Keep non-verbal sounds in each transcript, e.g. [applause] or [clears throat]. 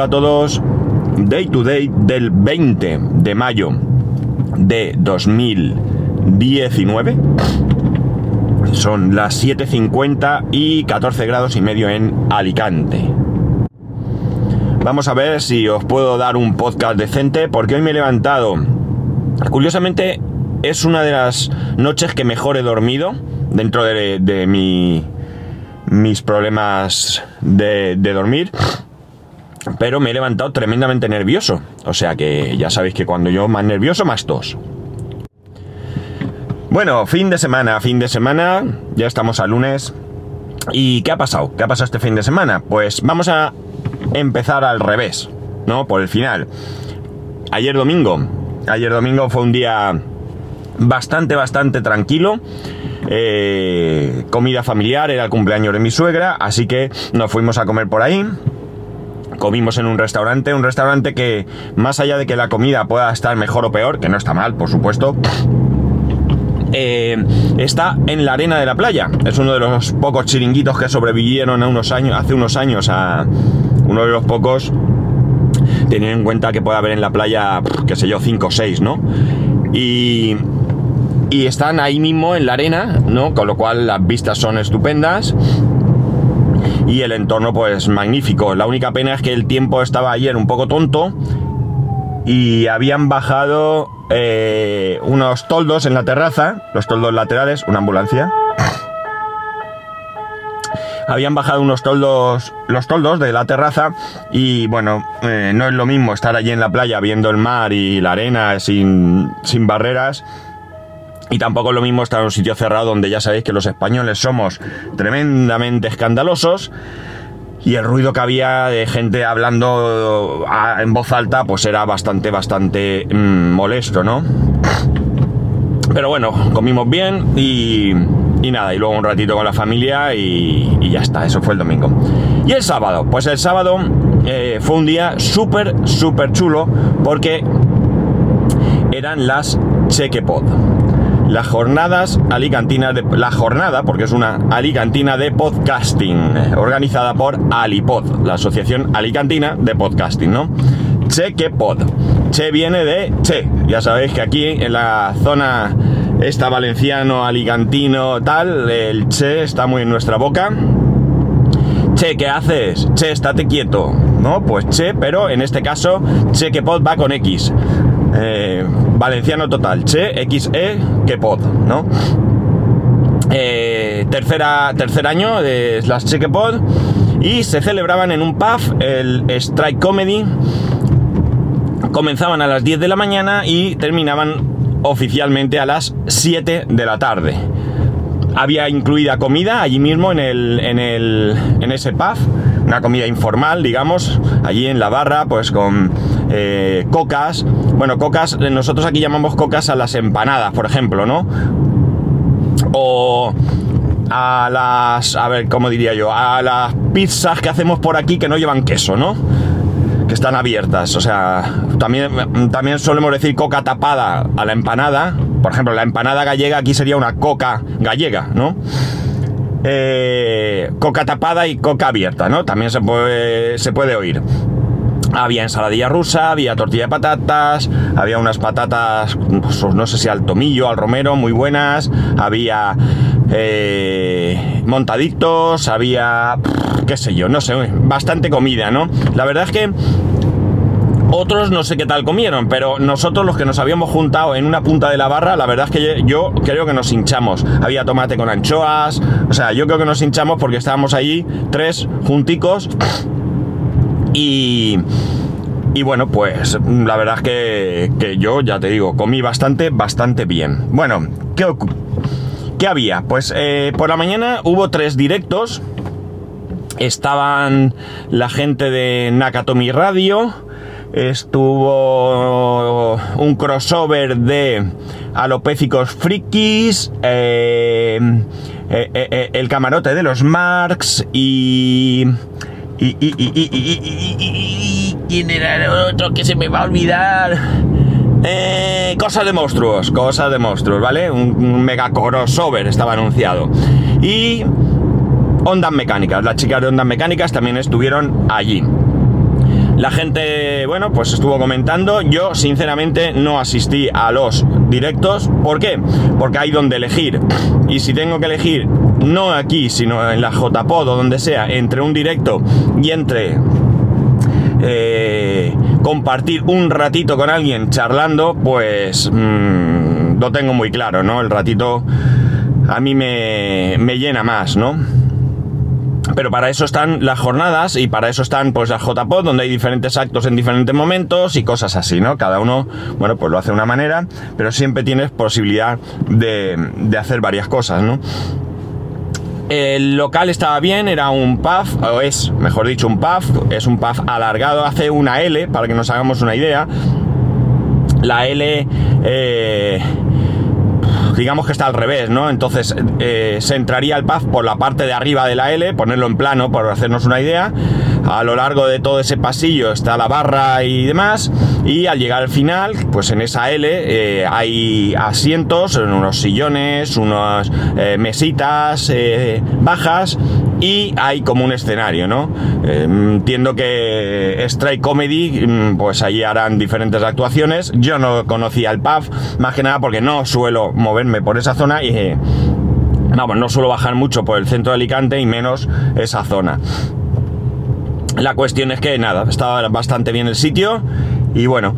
Hola a todos. Day to day del 20 de mayo de 2019. Son las 7.50 y 14 grados y medio en Alicante. Vamos a ver si os puedo dar un podcast decente porque hoy me he levantado. Curiosamente es una de las noches que mejor he dormido dentro de, mi, mis problemas de dormir pero me he levantado tremendamente nervioso. O sea que ya sabéis que cuando yo más nervioso, más tos. Bueno, fin de semana, fin de semana, ya estamos a lunes. ¿Y qué ha pasado? ¿Qué ha pasado este fin de semana? Pues vamos a empezar al revés, ¿no? Por el final. Ayer domingo, ayer domingo fue un día bastante, bastante tranquilo. Eh, comida familiar, era el cumpleaños de mi suegra, así que nos fuimos a comer por ahí comimos en un restaurante, un restaurante que más allá de que la comida pueda estar mejor o peor, que no está mal, por supuesto, eh, está en la arena de la playa. Es uno de los pocos chiringuitos que sobrevivieron a unos años, hace unos años a uno de los pocos, teniendo en cuenta que puede haber en la playa, qué sé yo, 5 o 6, ¿no? Y, y están ahí mismo en la arena, ¿no? Con lo cual las vistas son estupendas y el entorno pues magnífico. La única pena es que el tiempo estaba ayer un poco tonto y habían bajado eh, unos toldos en la terraza, los toldos laterales, una ambulancia. Habían bajado unos toldos, los toldos de la terraza y bueno, eh, no es lo mismo estar allí en la playa viendo el mar y la arena sin, sin barreras y tampoco es lo mismo estar en un sitio cerrado donde ya sabéis que los españoles somos tremendamente escandalosos y el ruido que había de gente hablando en voz alta pues era bastante, bastante mm, molesto, ¿no? Pero bueno, comimos bien y, y, nada, y luego un ratito con la familia y, ya está, eso fue el domingo. Y el sábado, pues el sábado eh, fue un día súper, súper chulo porque eran las Chequepod las jornadas alicantinas de la jornada, porque es una alicantina de podcasting, organizada por Alipod, la Asociación Alicantina de Podcasting, ¿no? Che que pod. Che viene de che. Ya sabéis que aquí en la zona esta valenciano, alicantino, tal, el che está muy en nuestra boca. Che, ¿qué haces? Che, estate quieto. ¿No? Pues che, pero en este caso, che que pod va con X. Eh, valenciano total, Che, XE, que pod, ¿no? Eh, tercera, tercer año de las Chequepod y se celebraban en un pub el Strike Comedy. Comenzaban a las 10 de la mañana y terminaban oficialmente a las 7 de la tarde. Había incluida comida allí mismo en, el, en, el, en ese pub, una comida informal, digamos, allí en la barra, pues con eh, cocas. Bueno, cocas, nosotros aquí llamamos cocas a las empanadas, por ejemplo, ¿no? O a las, a ver, ¿cómo diría yo? A las pizzas que hacemos por aquí que no llevan queso, ¿no? Que están abiertas, o sea, también, también solemos decir coca tapada a la empanada. Por ejemplo, la empanada gallega aquí sería una coca gallega, ¿no? Eh, coca tapada y coca abierta, ¿no? También se puede, se puede oír. Había ensaladilla rusa, había tortilla de patatas, había unas patatas, pues, no sé si al tomillo, al romero, muy buenas, había eh, montaditos, había, qué sé yo, no sé, bastante comida, ¿no? La verdad es que otros no sé qué tal comieron, pero nosotros los que nos habíamos juntado en una punta de la barra, la verdad es que yo creo que nos hinchamos. Había tomate con anchoas, o sea, yo creo que nos hinchamos porque estábamos allí tres junticos y, y bueno, pues la verdad es que, que, yo, ya te digo, comí bastante, bastante bien. Bueno, ¿qué, qué había? Pues eh, por la mañana hubo tres directos. Estaban la gente de Nakatomi Radio. Estuvo un crossover de alopécicos frikis. Eh, eh, el camarote de los Marx y y, y, y, ¿Quién era el otro que se me va a olvidar? Eh, cosas de monstruos, cosas de monstruos, ¿vale? Un, mega crossover estaba anunciado. Y ondas mecánicas, las chicas de ondas mecánicas también estuvieron allí. La gente, bueno, pues estuvo comentando. Yo, sinceramente, no asistí a los directos. ¿Por qué? Porque hay donde elegir. Y si tengo que elegir, no aquí, sino en la JPod o donde sea, entre un directo y entre eh, compartir un ratito con alguien charlando, pues mm, lo tengo muy claro, ¿no? El ratito a mí me, me llena más, ¿no? Pero para eso están las jornadas y para eso están pues las JPod, donde hay diferentes actos en diferentes momentos y cosas así, ¿no? Cada uno, bueno, pues lo hace de una manera, pero siempre tienes posibilidad de, de hacer varias cosas, ¿no? El local estaba bien, era un pub, o es, mejor dicho, un pub, es un pub alargado, hace una L, para que nos hagamos una idea. La L, eh, digamos que está al revés, ¿no? Entonces eh, se entraría el pub por la parte de arriba de la L, ponerlo en plano, por hacernos una idea a lo largo de todo ese pasillo está la barra y demás. Y al llegar al final, pues en esa L eh, hay asientos, unos sillones, unas eh, mesitas eh, bajas y hay como un escenario, ¿no? entiendo que Strike Comedy, mm, pues allí harán diferentes actuaciones. Yo no conocía el pub, más que nada porque no suelo moverme por esa zona y... No suelo bajar mucho por el centro de Alicante y menos esa zona. La cuestión es que nada, estaba bastante bien el sitio y bueno,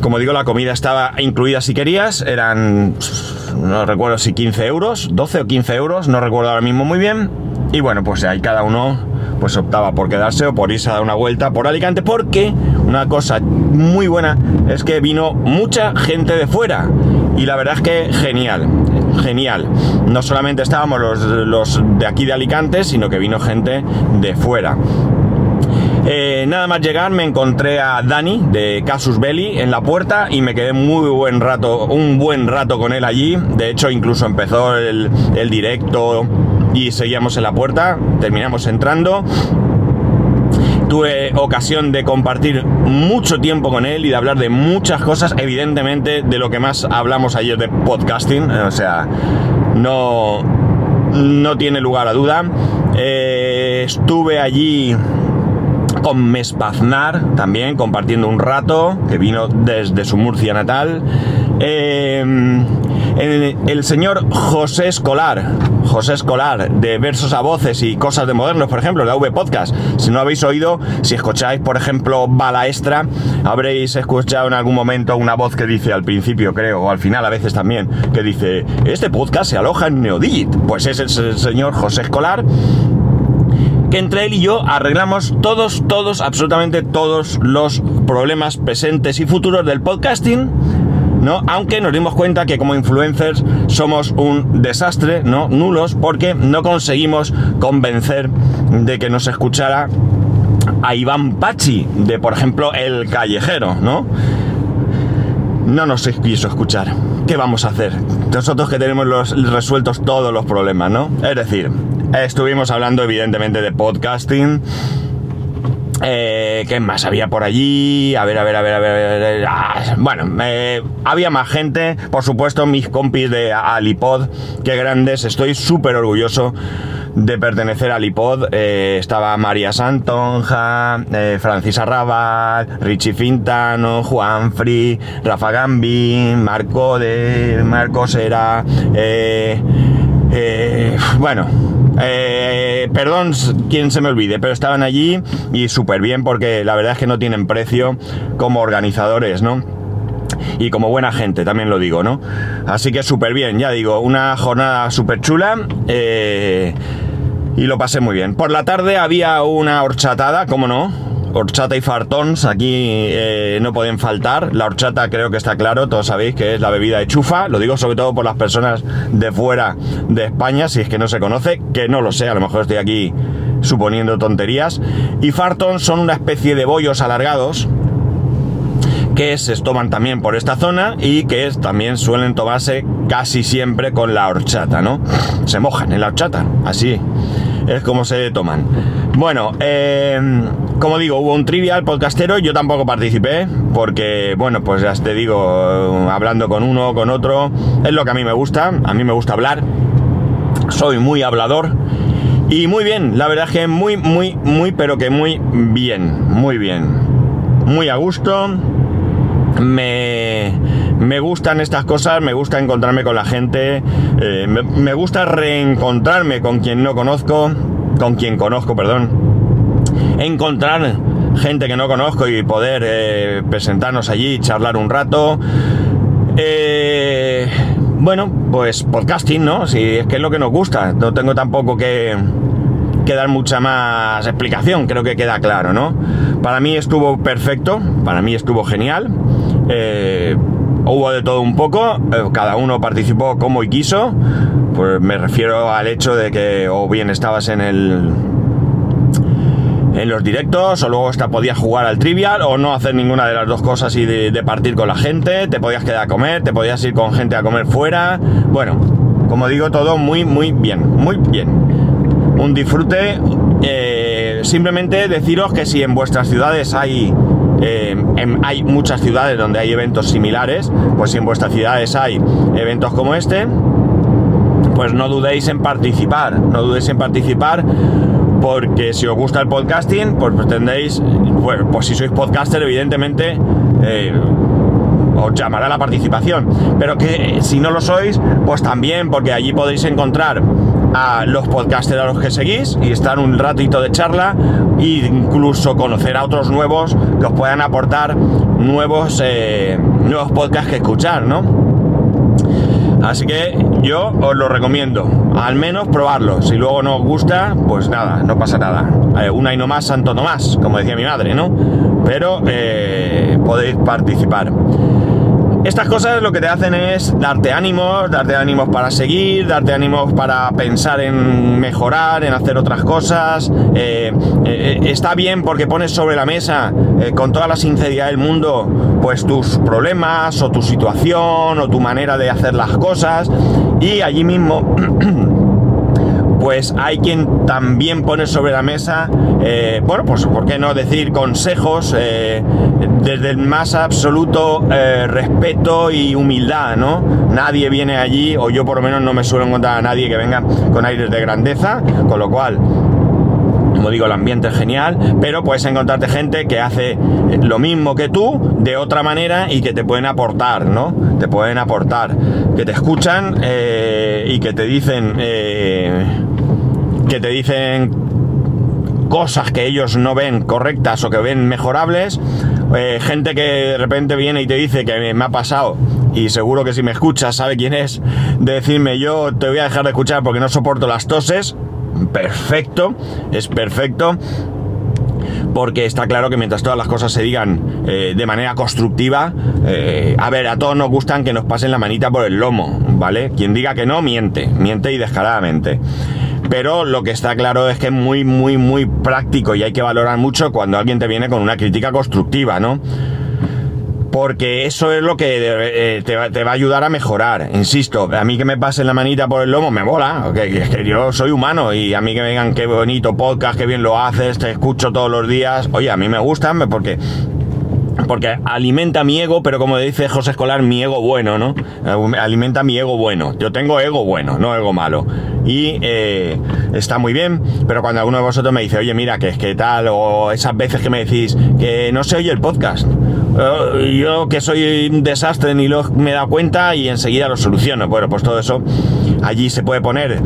como digo, la comida estaba incluida si querías, eran, no recuerdo si 15 euros, 12 o 15 euros, no recuerdo ahora mismo muy bien. Y bueno, pues ahí cada uno pues optaba por quedarse o por irse a dar una vuelta por Alicante, porque una cosa muy buena es que vino mucha gente de fuera. Y la verdad es que genial, genial. No solamente estábamos los, los de aquí de Alicante, sino que vino gente de fuera. Eh, nada más llegar me encontré a Dani de Casus Belli en la puerta y me quedé muy buen rato, un buen rato con él allí. De hecho, incluso empezó el, directo y seguíamos en la puerta, terminamos entrando tuve ocasión de compartir mucho tiempo con él y de hablar de muchas cosas, evidentemente de lo que más hablamos ayer de podcasting, o sea, no, no tiene lugar a duda. Eh, estuve allí con Mespaznar también compartiendo un rato, que vino desde su Murcia natal. Em, el, señor José Escolar, José Escolar, de Versos a Voces y Cosas de Modernos, por ejemplo, de V Podcast. Si no habéis oído, si escucháis, por ejemplo, Bala Extra, habréis escuchado en algún momento una voz que dice al principio, creo, o al final a veces también, que dice, este podcast se aloja en Neodit. Pues es el señor José Escolar que entre él y yo arreglamos todos, todos, absolutamente todos los problemas presentes y futuros del podcasting. ¿no? Aunque nos dimos cuenta que como influencers somos un desastre, ¿no? Nulos, porque no conseguimos convencer de que nos escuchara a Iván Pachi, de por ejemplo El Callejero, ¿no? No nos quiso escuchar. ¿Qué vamos a hacer? Nosotros que tenemos los, resueltos todos los problemas, ¿no? Es decir, Estuvimos hablando evidentemente de podcasting. Eh, ¿Qué más había por allí? A ver, a ver, a ver, a ver. Ah, bueno, eh, había más gente. Por supuesto, mis compis de Alipod. Qué grandes. Estoy súper orgulloso de pertenecer a Alipod. Eh, estaba María Santonja, Francis Arrabal, Richie Fintano, Juan Free, Rafa Gambi, Marco de Marcos era. bueno eh, perdón quien se me olvide, pero estaban allí y súper bien porque la verdad es que no tienen precio como organizadores, ¿no? Y como buena gente, también lo digo, ¿no? Así que súper bien, ya digo, una jornada súper chula. Eh, y lo pasé muy bien. Por la tarde había una horchatada, ¿cómo no? Horchata y fartons aquí eh, no pueden faltar. La horchata creo que está claro, todos sabéis que es la bebida de chufa. Lo digo sobre todo por las personas de fuera de España, si es que no se conoce, que no lo sé, a lo mejor estoy aquí suponiendo tonterías. Y fartons son una especie de bollos alargados que se toman también por esta zona y que también suelen tomarse casi siempre con la horchata, ¿no? Se mojan en la horchata, así es como se toman. Bueno, eh, como digo, hubo un trivial podcastero, yo tampoco participé, porque, bueno, pues ya te digo, hablando con uno, con otro, es lo que a mí me gusta, a mí me gusta hablar, soy muy hablador, y muy bien, la verdad es que muy, muy, muy, pero que muy bien, muy bien. muy a gusto. Me, me gustan estas cosas, me gusta encontrarme con la gente, eh, me, gusta reencontrarme con quien no conozco, con quien conozco, perdón. Encontrar gente que no conozco y poder eh, presentarnos allí, charlar un rato. Eh, bueno, pues podcasting, ¿no? Si es que es lo que nos gusta. No tengo tampoco que, dar mucha más explicación, creo que queda claro, ¿no? Para mí estuvo perfecto, para mí estuvo genial. Eh, hubo de todo un poco, cada uno participó como y quiso. Pues me refiero al hecho de que o bien estabas en el en los directos, o luego hasta podías jugar al trivial, o no hacer ninguna de las dos cosas y de, partir con la gente, te podías quedar a comer, te podías ir con gente a comer fuera. Bueno, como digo, todo muy, muy bien, muy bien. Un disfrute. Eh, simplemente deciros que si en vuestras ciudades hay eh, hay muchas ciudades donde hay eventos similares, pues si en vuestras ciudades hay eventos como este, pues no dudéis en participar, no dudéis en participar porque si os gusta el podcasting, pues pretendéis, pues, si sois podcaster, evidentemente, eh, os llamará la participación. Pero que si no lo sois, pues también, porque allí podéis encontrar a los podcasters a los que seguís y estar un ratito de charla e incluso conocer a otros nuevos que os puedan aportar nuevos, eh, nuevos podcasts que escuchar, ¿no? Así que yo os lo recomiendo, al menos probarlo. Si luego no os gusta, pues nada, no pasa nada. Eh, una y no más, santo no más, como decía mi madre, ¿no? Pero eh, podéis participar. Estas cosas lo que te hacen es darte ánimos, darte ánimos para seguir, darte ánimos para pensar en mejorar, en hacer otras cosas. Eh, eh, está bien porque pones sobre la mesa eh, con toda la sinceridad del mundo pues tus problemas o tu situación o tu manera de hacer las cosas y allí mismo [clears throat] pues hay quien también pone sobre la mesa, eh, bueno, pues por qué no decir consejos eh, desde el más absoluto eh, respeto y humildad, ¿no? Nadie viene allí, o yo por lo menos no me suelo encontrar a nadie que venga con aires de grandeza, con lo cual como digo, el ambiente es genial, pero puedes encontrarte gente que hace lo mismo que tú de otra manera y que te pueden aportar, ¿no? Te pueden aportar, que te escuchan y que te dicen que te dicen cosas que ellos no ven correctas o que ven mejorables, eh, gente que de repente viene y te dice que me ha pasado, y seguro que si me escuchas sabe quién es, de decirme yo te voy a dejar de escuchar porque no soporto las toses, perfecto, es perfecto. Porque está claro que mientras todas las cosas se digan eh, de manera constructiva, eh, a ver, a todos nos gustan que nos pasen la manita por el lomo, ¿vale? Quien diga que no, miente, miente y descaradamente pero lo que está claro es que es muy, muy, muy práctico y hay que valorar mucho cuando alguien te viene con una crítica constructiva, ¿no? Porque eso es lo que eh, te, va, a ayudar a mejorar. Insisto, a mí que me pasen la manita por el lomo me mola. es que yo soy humano y a mí que vengan qué bonito podcast, qué bien lo haces, te escucho todos los días. Oye, a mí me gustan porque porque alimenta mi ego, pero como dice José Escolar, mi ego bueno, ¿no? Alimenta mi ego bueno. Yo tengo ego bueno, no ego malo. Y eh, está muy bien, pero cuando alguno de vosotros me dice, oye, mira, que es que tal, o esas veces que me decís que no se oye el podcast, eh, yo que soy un desastre ni lo me he dado cuenta y enseguida lo soluciono. Bueno, pues todo eso allí se puede poner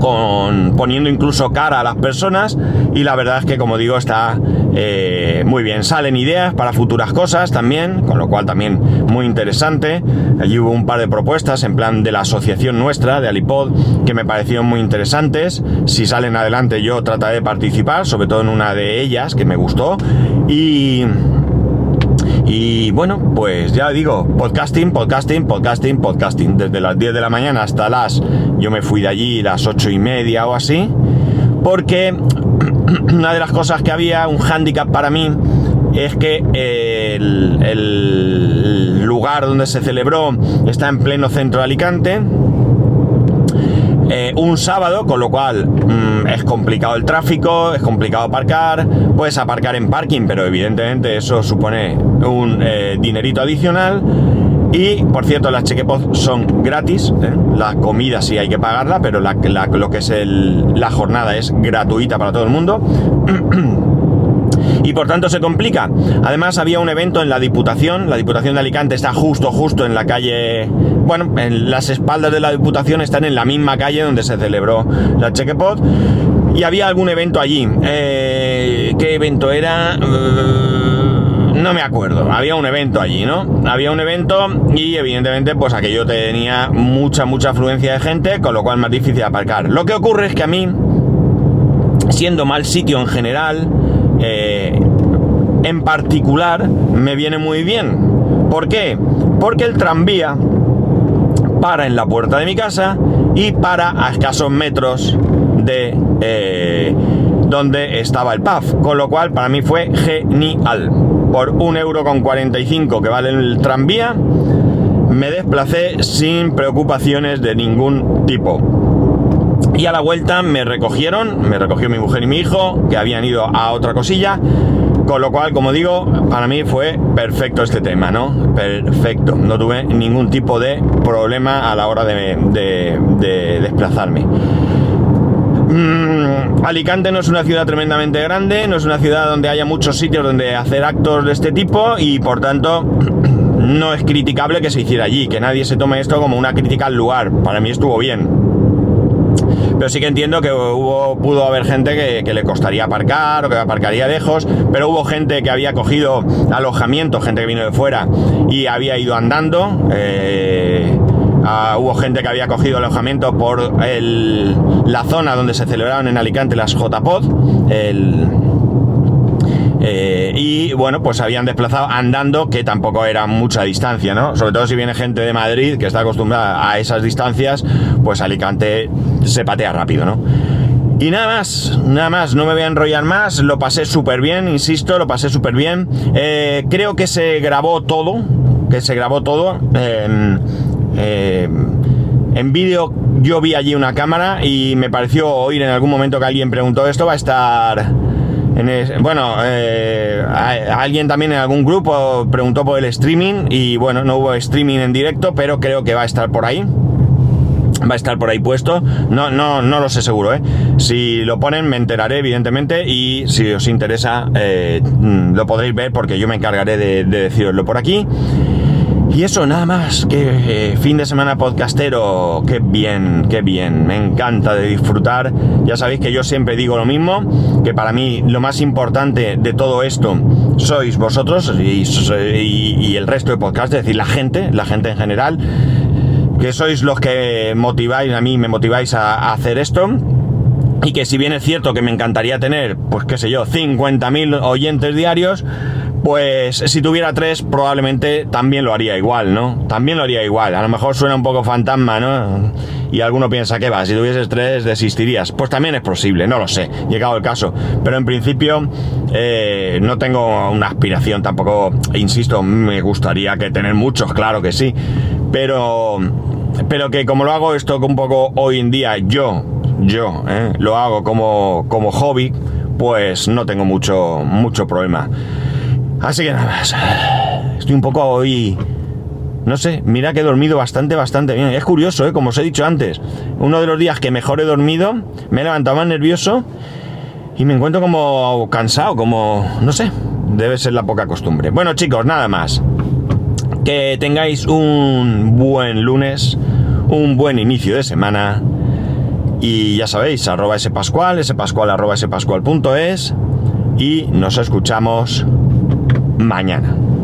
con poniendo incluso cara a las personas y la verdad es que como digo está eh, muy bien. Salen ideas para futuras cosas también con lo cual también muy interesante. Allí hubo un par de propuestas en plan de la asociación nuestra de Alipod que me parecieron muy interesantes. Si salen adelante yo trataré de participar sobre todo en una de ellas que me gustó. Y y bueno, pues ya digo, podcasting, podcasting, podcasting, podcasting. Desde las 10 de la mañana hasta las... Yo me fui de allí las 8 y media o así. Porque [clears throat] una de las cosas que había, un hándicap para mí, es que el, el lugar donde se celebró está en pleno centro de Alicante eh, un sábado, con lo cual mm, es complicado el tráfico, es complicado aparcar, puedes aparcar en parking, pero evidentemente eso supone un eh, dinerito adicional. Y por cierto, las chequepod son gratis, ¿eh? la comida sí hay que pagarla, pero lo que es la jornada es gratuita para todo el mundo. [clears throat] y por tanto se complica. Además había un evento en la Diputación, la Diputación de Alicante está justo, justo en la calle, bueno, en las espaldas de la Diputación están en la misma calle donde se celebró la Chequepot y había algún evento allí. Eh, ¿Qué evento era? Eh, no me acuerdo. Había un evento allí, ¿no? Había un evento y evidentemente pues aquello tenía mucha, mucha afluencia de gente, con lo cual más difícil aparcar. Lo que ocurre es que a mí, siendo mal sitio en general, eh, en particular me viene muy bien. ¿Por qué? Porque el tranvía para en la puerta de mi casa y para a escasos metros de eh, donde estaba el pub. Con lo cual para mí fue genial. Por un euro con 45 que vale el tranvía, me desplacé sin preocupaciones de ningún tipo. Y a la vuelta me recogieron, me recogió mi mujer y mi hijo, que habían ido a otra cosilla. Con lo cual, como digo, para mí fue perfecto este tema, ¿no? Perfecto. No tuve ningún tipo de problema a la hora de, desplazarme. Mm, Alicante no es una ciudad tremendamente grande, no es una ciudad donde haya muchos sitios donde hacer actos de este tipo y por tanto [clears throat] no es criticable que se hiciera allí, que nadie se tome esto como una crítica al lugar. Para mí estuvo bien pero sí que entiendo que hubo, pudo haber gente que, le costaría aparcar o que aparcaría lejos, pero hubo gente que había cogido alojamiento, gente que vino de fuera y había ido andando. Eh, ah, hubo gente que había cogido alojamiento por la zona donde se celebraron en Alicante las JPod, el, eh, y bueno, pues habían desplazado andando, que tampoco era mucha distancia, ¿no? Sobre todo si viene gente de Madrid que está acostumbrada a esas distancias, pues Alicante se patea rápido, ¿no? Y nada más, nada más, no me voy a enrollar más, lo pasé súper bien, insisto, lo pasé súper bien. Eh, creo que se grabó todo, que se grabó todo. en vídeo yo vi allí una cámara y me pareció oír en algún momento que alguien preguntó esto, va a estar bueno, eh, alguien también en algún grupo preguntó por el streaming y bueno, no hubo streaming en directo, pero creo que va a estar por ahí. Va a estar por ahí puesto. No, no, no lo sé seguro, ¿eh? Si lo ponen me enteraré, evidentemente, y si os interesa eh, lo podréis ver porque yo me encargaré de, de deciroslo por aquí. Y eso, nada más, que eh, fin de semana podcastero, qué bien, qué bien, me encanta de disfrutar. Ya sabéis que yo siempre digo lo mismo, que para mí lo más importante de todo esto sois vosotros y, el resto de podcast, es decir, la gente, la gente en general, que sois los que motiváis, a mí me motiváis a, hacer esto. Y que si bien es cierto que me encantaría tener, pues qué sé yo, 50.000 oyentes diarios, pues si tuviera tres, probablemente también lo haría igual, ¿no? También lo haría igual. A lo mejor suena un poco fantasma, ¿no? Y alguno piensa que va, si tuvieses tres, desistirías. Pues también es posible, no lo sé, llegado el caso. Pero en principio, eh, no tengo una aspiración tampoco, insisto, me gustaría que tener muchos, claro que sí. Pero, pero que como lo hago esto un poco hoy en día, yo, yo, ¿eh? lo hago como, como hobby, pues no tengo mucho, mucho problema. Así que nada más. Estoy un poco hoy... No sé, mira que he dormido bastante, bastante bien. Es curioso, ¿eh? como os he dicho antes. Uno de los días que mejor he dormido, me he levantado más nervioso y me encuentro como cansado, como... No sé, debe ser la poca costumbre. Bueno chicos, nada más. Que tengáis un buen lunes, un buen inicio de semana. Y ya sabéis, arroba ese pascual, ese. Y nos escuchamos mañana.